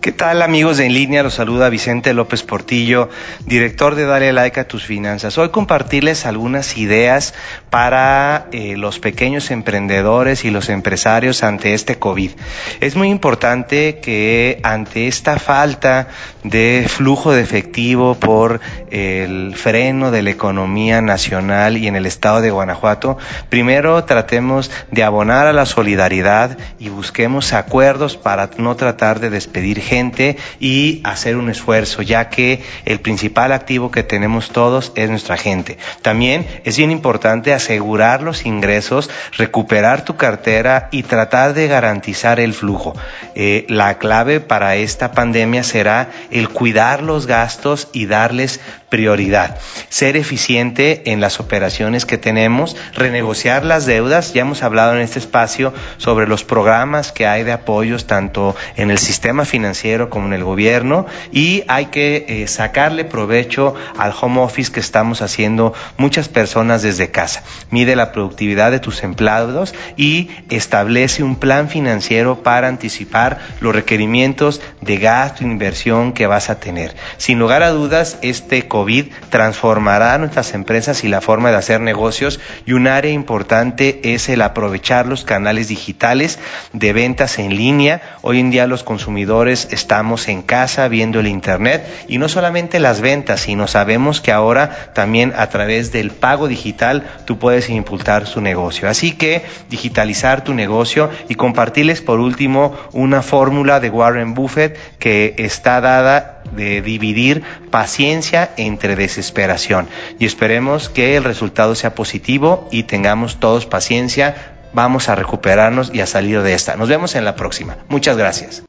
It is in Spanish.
¿Qué tal amigos de En Línea? Los saluda Vicente López Portillo, director de Dale Like a tus finanzas. Hoy compartirles algunas ideas para eh, los pequeños emprendedores y los empresarios ante este COVID. Es muy importante que ante esta falta de flujo de efectivo por el freno de la economía nacional y en el estado de Guanajuato, primero tratemos de abonar a la solidaridad y busquemos acuerdos para no tratar de despedir gente y hacer un esfuerzo, ya que el principal activo que tenemos todos es nuestra gente. También es bien importante asegurar los ingresos, recuperar tu cartera y tratar de garantizar el flujo. Eh, la clave para esta pandemia será el cuidar los gastos y darles prioridad. Ser eficiente en las operaciones que tenemos, renegociar las deudas. Ya hemos hablado en este espacio sobre los programas que hay de apoyos tanto en el sistema financiero como en el gobierno y hay que eh, sacarle provecho al home office que estamos haciendo muchas personas desde casa. Mide la productividad de tus empleados y establece un plan financiero para anticipar los requerimientos de gasto e inversión que vas a tener. Sin lugar a dudas, este COVID transformará nuestras empresas y la forma de hacer negocios y un área importante es el aprovechar los canales digitales de ventas en línea. Hoy en día los consumidores estamos en casa viendo el Internet y no solamente las ventas, sino sabemos que ahora también a través del pago digital tú puedes impulsar su negocio. Así que digitalizar tu negocio y compartirles por último una fórmula de Warren Buffett que está dada de dividir paciencia entre desesperación. Y esperemos que el resultado sea positivo y tengamos todos paciencia. Vamos a recuperarnos y a salir de esta. Nos vemos en la próxima. Muchas gracias.